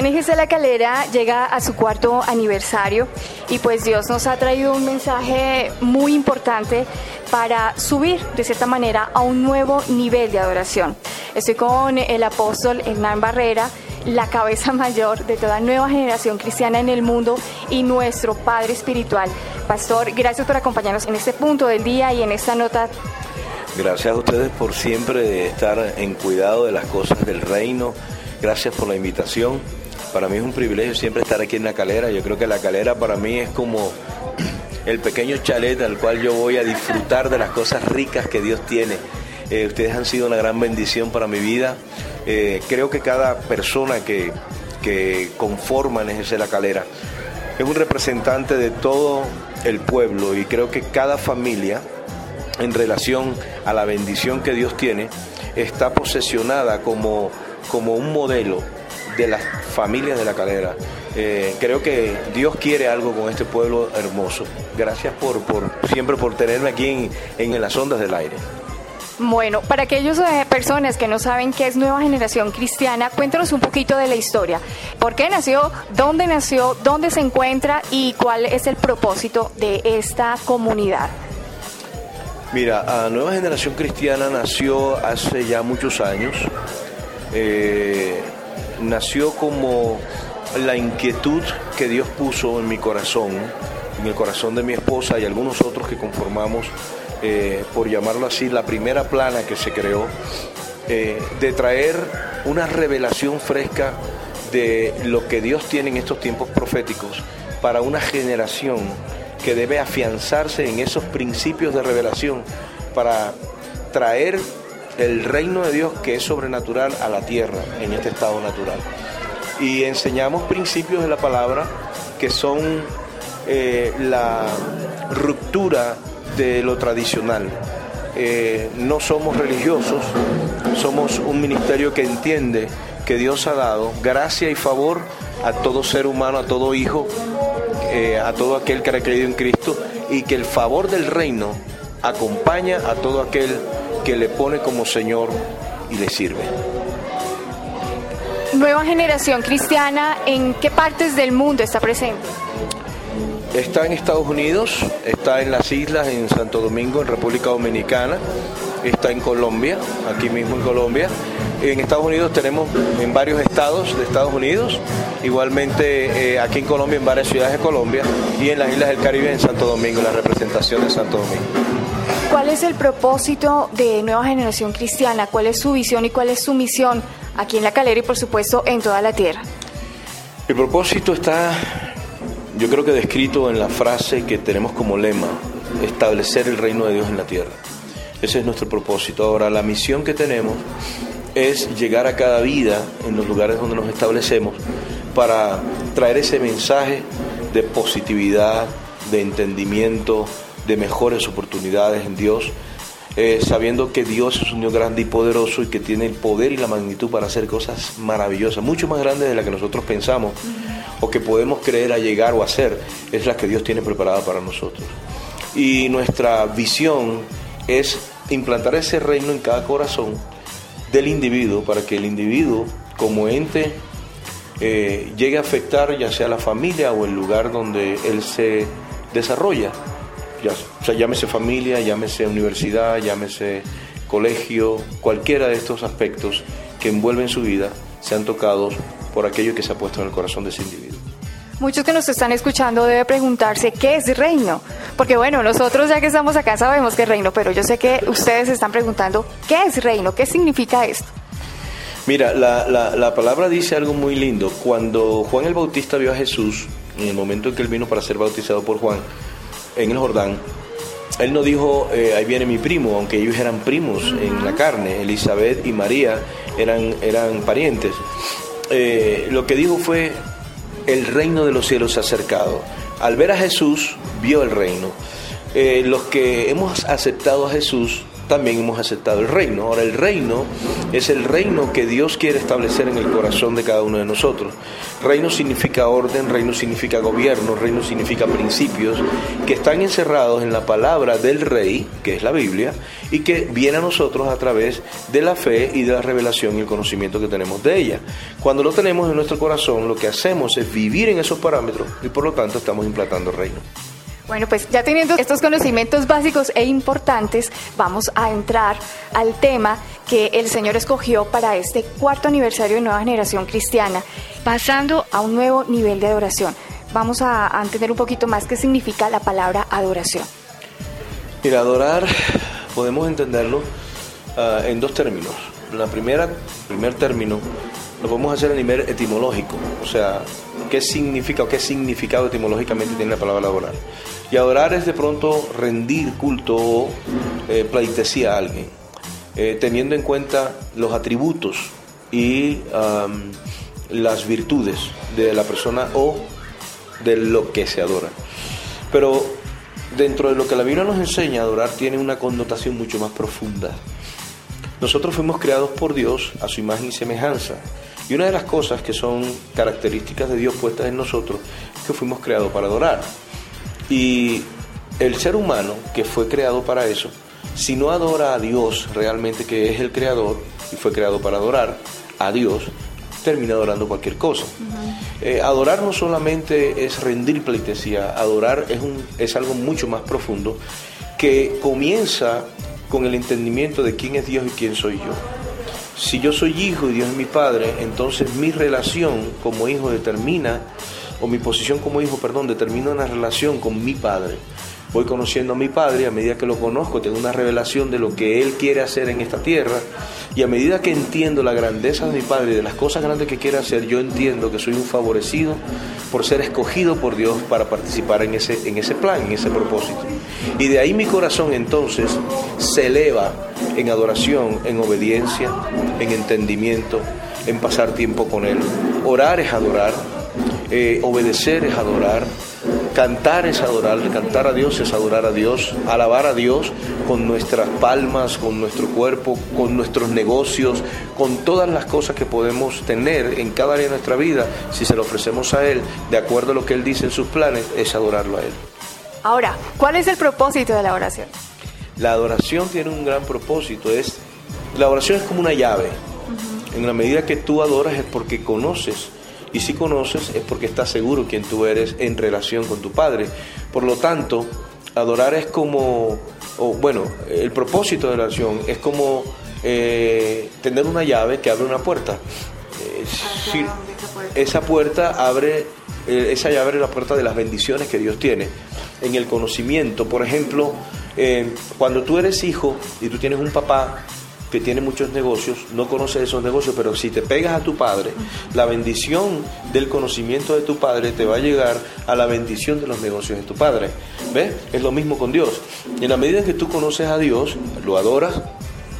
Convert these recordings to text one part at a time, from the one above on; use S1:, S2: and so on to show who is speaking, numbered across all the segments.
S1: NGC La Calera llega a su cuarto aniversario y pues Dios nos ha traído un mensaje muy importante para subir de cierta manera a un nuevo nivel de adoración. Estoy con el apóstol Hernán Barrera, la cabeza mayor de toda nueva generación cristiana en el mundo y nuestro Padre Espiritual. Pastor, gracias por acompañarnos en este punto del día y en esta nota
S2: Gracias a ustedes por siempre estar en cuidado de las cosas del reino. Gracias por la invitación. Para mí es un privilegio siempre estar aquí en la calera. Yo creo que la calera para mí es como el pequeño chalet al cual yo voy a disfrutar de las cosas ricas que Dios tiene. Eh, ustedes han sido una gran bendición para mi vida. Eh, creo que cada persona que, que conforma en La Calera es un representante de todo el pueblo y creo que cada familia en relación a la bendición que Dios tiene, está posesionada como, como un modelo de las familias de la calera. Eh, creo que Dios quiere algo con este pueblo hermoso. Gracias por, por siempre por tenerme aquí en, en las ondas del aire.
S1: Bueno, para aquellas eh, personas que no saben qué es Nueva Generación Cristiana, cuéntanos un poquito de la historia. ¿Por qué nació? ¿Dónde nació? ¿Dónde se encuentra? ¿Y cuál es el propósito de esta comunidad?
S2: Mira, a Nueva Generación Cristiana nació hace ya muchos años. Eh, nació como la inquietud que Dios puso en mi corazón, en el corazón de mi esposa y algunos otros que conformamos, eh, por llamarlo así, la primera plana que se creó, eh, de traer una revelación fresca de lo que Dios tiene en estos tiempos proféticos para una generación que debe afianzarse en esos principios de revelación para traer el reino de Dios que es sobrenatural a la tierra en este estado natural. Y enseñamos principios de la palabra que son eh, la ruptura de lo tradicional. Eh, no somos religiosos, somos un ministerio que entiende que Dios ha dado gracia y favor a todo ser humano, a todo hijo, eh, a todo aquel que ha creído en Cristo y que el favor del reino acompaña a todo aquel que le pone como Señor y le sirve.
S1: Nueva generación cristiana, ¿en qué partes del mundo está presente?
S2: Está en Estados Unidos, está en las islas, en Santo Domingo, en República Dominicana, está en Colombia, aquí mismo en Colombia. En Estados Unidos tenemos en varios estados de Estados Unidos, igualmente eh, aquí en Colombia, en varias ciudades de Colombia y en las islas del Caribe, en Santo Domingo, la representación de Santo Domingo.
S1: ¿Cuál es el propósito de Nueva Generación Cristiana? ¿Cuál es su visión y cuál es su misión aquí en La Calera y por supuesto en toda la tierra?
S2: El propósito está, yo creo que descrito en la frase que tenemos como lema, establecer el reino de Dios en la tierra. Ese es nuestro propósito. Ahora, la misión que tenemos es llegar a cada vida en los lugares donde nos establecemos para traer ese mensaje de positividad, de entendimiento, de mejores oportunidades en Dios, eh, sabiendo que Dios es un Dios grande y poderoso y que tiene el poder y la magnitud para hacer cosas maravillosas, mucho más grandes de las que nosotros pensamos o que podemos creer a llegar o hacer, es la que Dios tiene preparada para nosotros. Y nuestra visión es implantar ese reino en cada corazón del individuo para que el individuo como ente eh, llegue a afectar ya sea la familia o el lugar donde él se desarrolla. Ya, o sea, llámese familia, llámese universidad, llámese colegio, cualquiera de estos aspectos que envuelven su vida sean tocados por aquello que se ha puesto en el corazón de ese individuo.
S1: Muchos que nos están escuchando deben preguntarse qué es reino, porque bueno, nosotros ya que estamos acá sabemos qué es reino, pero yo sé que ustedes están preguntando qué es reino, qué significa esto.
S2: Mira, la, la, palabra dice algo muy lindo. Cuando Juan el Bautista vio a Jesús, en el momento en que él vino para ser bautizado por Juan, en el Jordán, él no dijo, eh, ahí viene mi primo, aunque ellos eran primos en la carne, Elizabeth y María eran, eran parientes. Eh, lo que dijo fue, el reino de los cielos se ha acercado. Al ver a Jesús, vio el reino. Eh, los que hemos aceptado a Jesús, también hemos aceptado el reino. Ahora el reino es el reino que Dios quiere establecer en el corazón de cada uno de nosotros. Reino significa orden, reino significa gobierno, reino significa principios que están encerrados en la palabra del rey, que es la Biblia, y que viene a nosotros a través de la fe y de la revelación y el conocimiento que tenemos de ella. Cuando lo tenemos en nuestro corazón, lo que hacemos es vivir en esos parámetros y por lo tanto estamos implantando el reino.
S1: Bueno, pues ya teniendo estos conocimientos básicos e importantes, vamos a entrar al tema que el Señor escogió para este cuarto aniversario de Nueva Generación Cristiana, pasando a un nuevo nivel de adoración. Vamos a, entender un poquito más qué significa la palabra adoración.
S2: Mira, adorar podemos entenderlo ah, en dos términos. La primera, primer término, lo podemos hacer a nivel etimológico, o sea, qué significa o qué significado etimológicamente tiene la palabra adorar. Y adorar es de pronto rendir culto o eh, pleitesía a alguien, eh, teniendo en cuenta los atributos y las virtudes de la persona o de lo que se adora. Pero dentro de lo que la Biblia nos enseña, adorar tiene una connotación mucho más profunda. Nosotros fuimos creados por Dios a su imagen y semejanza. Y una de las cosas que son características de Dios puestas en nosotros es que fuimos creados para adorar. Y el ser humano que fue creado para eso, si no adora a Dios realmente que es el creador y fue creado para adorar a Dios, termina adorando cualquier cosa. Eh, adorar no solamente es rendir pleitesía, adorar es, un, es algo mucho más profundo que comienza con el entendimiento de quién es Dios y quién soy yo. Si yo soy hijo y Dios es mi padre, entonces mi relación como hijo determina o mi posición como hijo, perdón, determina una relación con mi padre. Voy conociendo a mi padre, a medida que lo conozco, tengo una revelación de lo que él quiere hacer en esta tierra, y a medida que entiendo la grandeza de mi padre y de las cosas grandes que quiere hacer, yo entiendo que soy un favorecido por ser escogido por Dios para participar en ese, en ese plan, en ese propósito. Y de ahí mi corazón entonces se eleva en adoración, en obediencia, en entendimiento, en pasar tiempo con Él. Orar es adorar, eh, obedecer es adorar, cantar es adorar, cantar a Dios es adorar a Dios, alabar a Dios con nuestras palmas, con nuestro cuerpo, con nuestros negocios, con todas las cosas que podemos tener en cada área de nuestra vida, si se lo ofrecemos a Él, de acuerdo a lo que Él dice en sus planes, es adorarlo a Él.
S1: Ahora, ¿cuál es el propósito de la oración?
S2: La adoración tiene un gran propósito, es la oración es como una llave. En la medida que tú adoras es porque conoces y si conoces es porque estás seguro quién tú eres en relación con tu Padre. Por lo tanto, adorar es como, o bueno, el propósito de la oración es como eh, tener una llave que abre una puerta. Eh, esa puerta abre, eh, esa llave abre la puerta de las bendiciones que Dios tiene. En el conocimiento, por ejemplo, cuando tú eres hijo y tú tienes un papá que tiene muchos negocios, no conoce esos negocios, pero si te pegas a tu padre, la bendición del conocimiento de tu padre te va a llegar a la bendición de los negocios de tu padre. ¿Ves? Es lo mismo con Dios. En la medida en que tú conoces a Dios, lo adoras,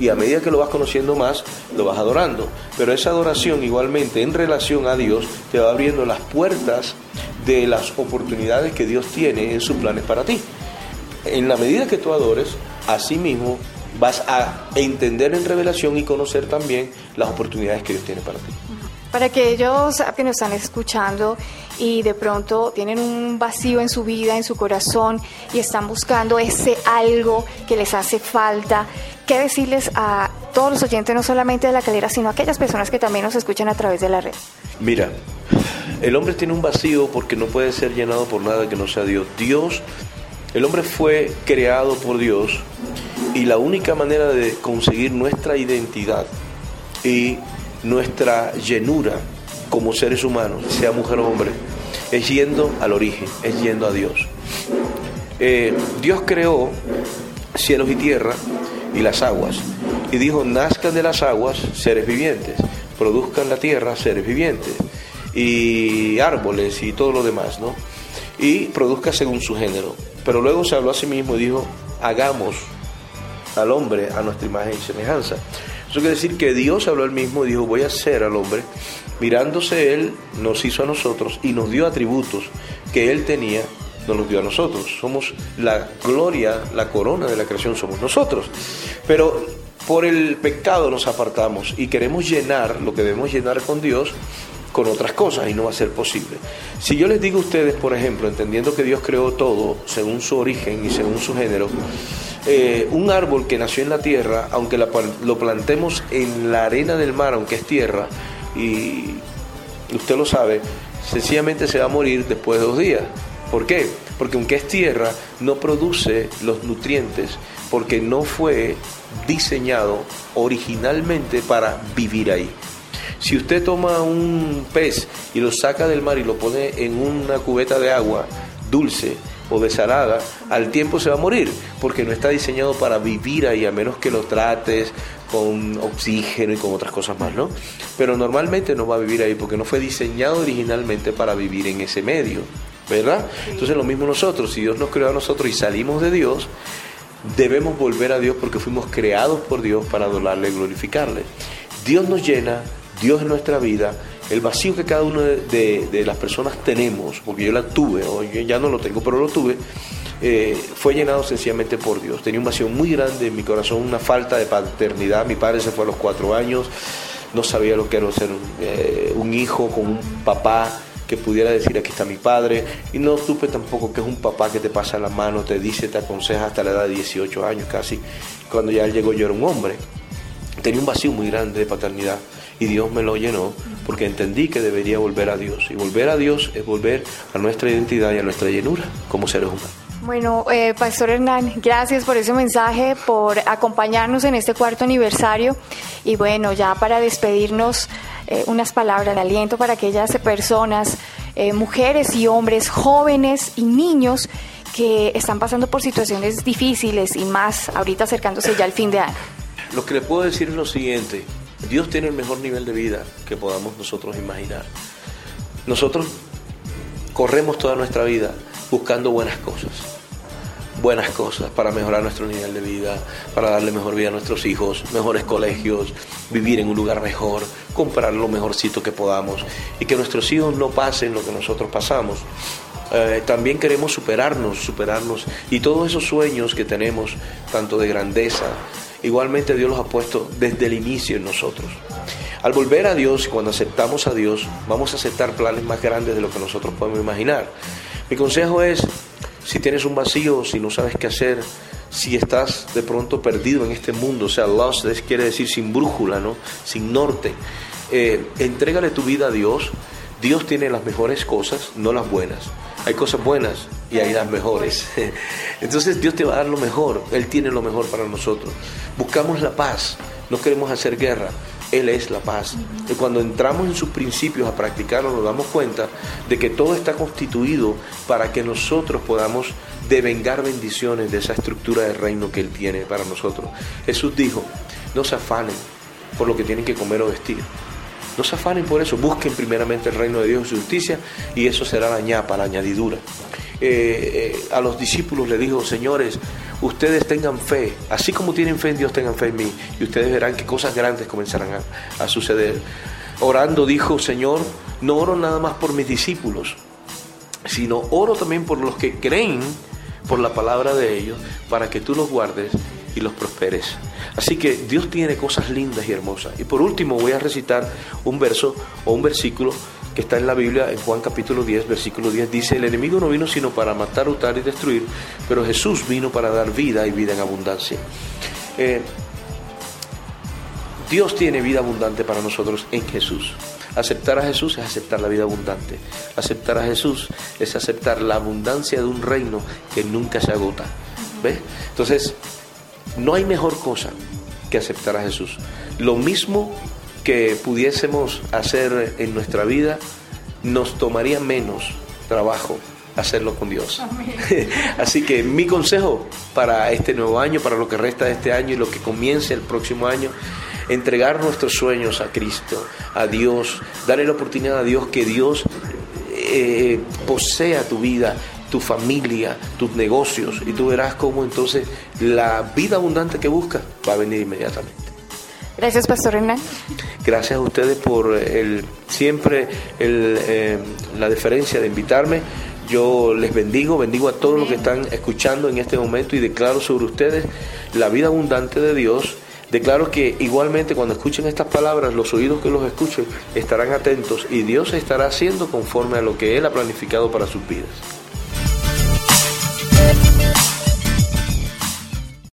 S2: y a medida que lo vas conociendo más, lo vas adorando. Pero esa adoración igualmente en relación a Dios te va abriendo las puertas de las oportunidades que Dios tiene en sus planes para ti. En la medida que tú adores, así mismo vas a entender en revelación y conocer también las oportunidades que Dios tiene para ti.
S1: Para aquellos que nos están escuchando y de pronto tienen un vacío en su vida, en su corazón y están buscando ese algo que les hace falta, ¿qué decirles a todos los oyentes, no solamente de la calera, sino a aquellas personas que también nos escuchan a través de la red?
S2: Mira, el hombre tiene un vacío porque no puede ser llenado por nada que no sea Dios. Dios, el hombre fue creado por Dios y la única manera de conseguir nuestra identidad y nuestra llenura como seres humanos, sea mujer o hombre, es yendo al origen, es yendo a Dios. Eh, Dios creó cielos y tierra y las aguas y dijo, nazcan de las aguas seres vivientes, produzcan la tierra seres vivientes y árboles y todo lo demás, ¿no? Y produzca según su género. Pero luego se habló a sí mismo y dijo, hagamos al hombre a nuestra imagen y semejanza. Eso quiere decir que Dios habló él mismo y dijo, voy a hacer al hombre. Mirándose él, nos hizo a nosotros y nos dio atributos que él tenía nos los dio a nosotros. Somos la gloria, la corona de la creación, somos nosotros. Pero por el pecado nos apartamos y queremos llenar lo que debemos llenar con Dios con otras cosas y no va a ser posible. Si yo les digo a ustedes, por ejemplo, entendiendo que Dios creó todo según su origen y según su género, eh, un árbol que nació en la tierra, aunque lo plantemos en la arena del mar, aunque es tierra, y usted lo sabe, sencillamente se va a morir después de dos días. ¿Por qué? Porque aunque es tierra, no produce los nutrientes porque no fue diseñado originalmente para vivir ahí. Si usted toma un pez y lo saca del mar y lo pone en una cubeta de agua dulce o desalada, al tiempo se va a morir, porque no está diseñado para vivir ahí, a menos que lo trates con oxígeno y con otras cosas más, ¿no? Pero normalmente no va a vivir ahí porque no fue diseñado originalmente para vivir en ese medio, ¿verdad? Entonces lo mismo nosotros, si Dios nos creó a nosotros y salimos de Dios, debemos volver a Dios porque fuimos creados por Dios para adorarle y glorificarle. Dios nos llena, Dios es nuestra vida, el vacío que cada una de, las personas tenemos, porque yo la tuve, o yo ya no lo tengo, pero lo tuve, eh, fue llenado sencillamente por Dios. Tenía un vacío muy grande en mi corazón, una falta de paternidad. Mi padre se fue a los cuatro años, no sabía lo que era ser un, eh, un hijo con un papá que pudiera decir aquí está mi padre y no supe tampoco que es un papá que te pasa la mano, te dice, te aconseja hasta la edad de 18 años casi. Cuando ya llegó yo era un hombre. Tenía un vacío muy grande de paternidad y Dios me lo llenó porque entendí que debería volver a Dios. Y volver a Dios es volver a nuestra identidad y a nuestra llenura como seres humanos.
S1: Bueno, eh, Pastor Hernán, gracias por ese mensaje, por acompañarnos en este cuarto aniversario. Y bueno, ya para despedirnos, eh, unas palabras de aliento para aquellas personas, eh, mujeres y hombres, jóvenes y niños que están pasando por situaciones difíciles y más ahorita acercándose ya al fin de año.
S2: Lo que le puedo decir es lo siguiente, Dios tiene el mejor nivel de vida que podamos nosotros imaginar. Nosotros corremos toda nuestra vida buscando buenas cosas, buenas cosas para mejorar nuestro nivel de vida, para darle mejor vida a nuestros hijos, mejores colegios, vivir en un lugar mejor, comprar lo mejorcito que podamos y que nuestros hijos no pasen lo que nosotros pasamos. Eh, también queremos superarnos, superarnos y todos esos sueños que tenemos, tanto de grandeza, igualmente Dios los ha puesto desde el inicio en nosotros. Al volver a Dios y cuando aceptamos a Dios, vamos a aceptar planes más grandes de lo que nosotros podemos imaginar. Mi consejo es, si tienes un vacío, si no sabes qué hacer, si estás de pronto perdido en este mundo, o sea, lost quiere decir sin brújula, ¿no? Sin norte, eh, entrégale tu vida a Dios. Dios tiene las mejores cosas, no las buenas. Hay cosas buenas y hay las mejores. Entonces Dios te va a dar lo mejor. Él tiene lo mejor para nosotros. Buscamos la paz. No queremos hacer guerra. Él es la paz. Y cuando entramos en sus principios a practicarlo, nos damos cuenta de que todo está constituido para que nosotros podamos devengar bendiciones de esa estructura de reino que Él tiene para nosotros. Jesús dijo, no se afanen por lo que tienen que comer o vestir no se afanen por eso, busquen primeramente el reino de Dios y su justicia y eso será la ñapa, la añadidura. Eh, eh, a los discípulos le dijo, señores, ustedes tengan fe, así como tienen fe en Dios, tengan fe en mí y ustedes verán que cosas grandes comenzarán a, a suceder. Orando dijo, Señor, no oro nada más por mis discípulos, sino oro también por los que creen por la palabra de ellos, para que tú los guardes y los prosperes. Así que Dios tiene cosas lindas y hermosas. Y por último voy a recitar un verso o un versículo que está en la Biblia, en Juan capítulo 10, versículo 10, dice, el enemigo no vino sino para matar, hurtar y destruir, pero Jesús vino para dar vida y vida en abundancia. Eh, Dios tiene vida abundante para nosotros en Jesús. Aceptar a Jesús es aceptar la vida abundante. Aceptar a Jesús es aceptar la abundancia de un reino que nunca se agota. ¿Ves? Entonces, no hay mejor cosa que aceptar a Jesús. Lo mismo que pudiésemos hacer en nuestra vida, nos tomaría menos trabajo hacerlo con Dios. Así que mi consejo para este nuevo año, para lo que resta de este año y lo que comience el próximo año, entregar nuestros sueños a Cristo, a Dios, darle la oportunidad a Dios que Dios eh, posea tu vida, tu familia, tus negocios, y tú verás cómo entonces la vida abundante que buscas va a venir inmediatamente.
S1: Gracias, Pastor Hernán.
S2: Gracias a ustedes por el, siempre el, eh, la deferencia de invitarme. Yo les bendigo, bendigo a todos los que están escuchando en este momento y declaro sobre ustedes la vida abundante de Dios. Declaro que igualmente cuando escuchen estas palabras, los oídos que los escuchen estarán atentos y Dios estará haciendo conforme a lo que Él ha planificado para sus vidas.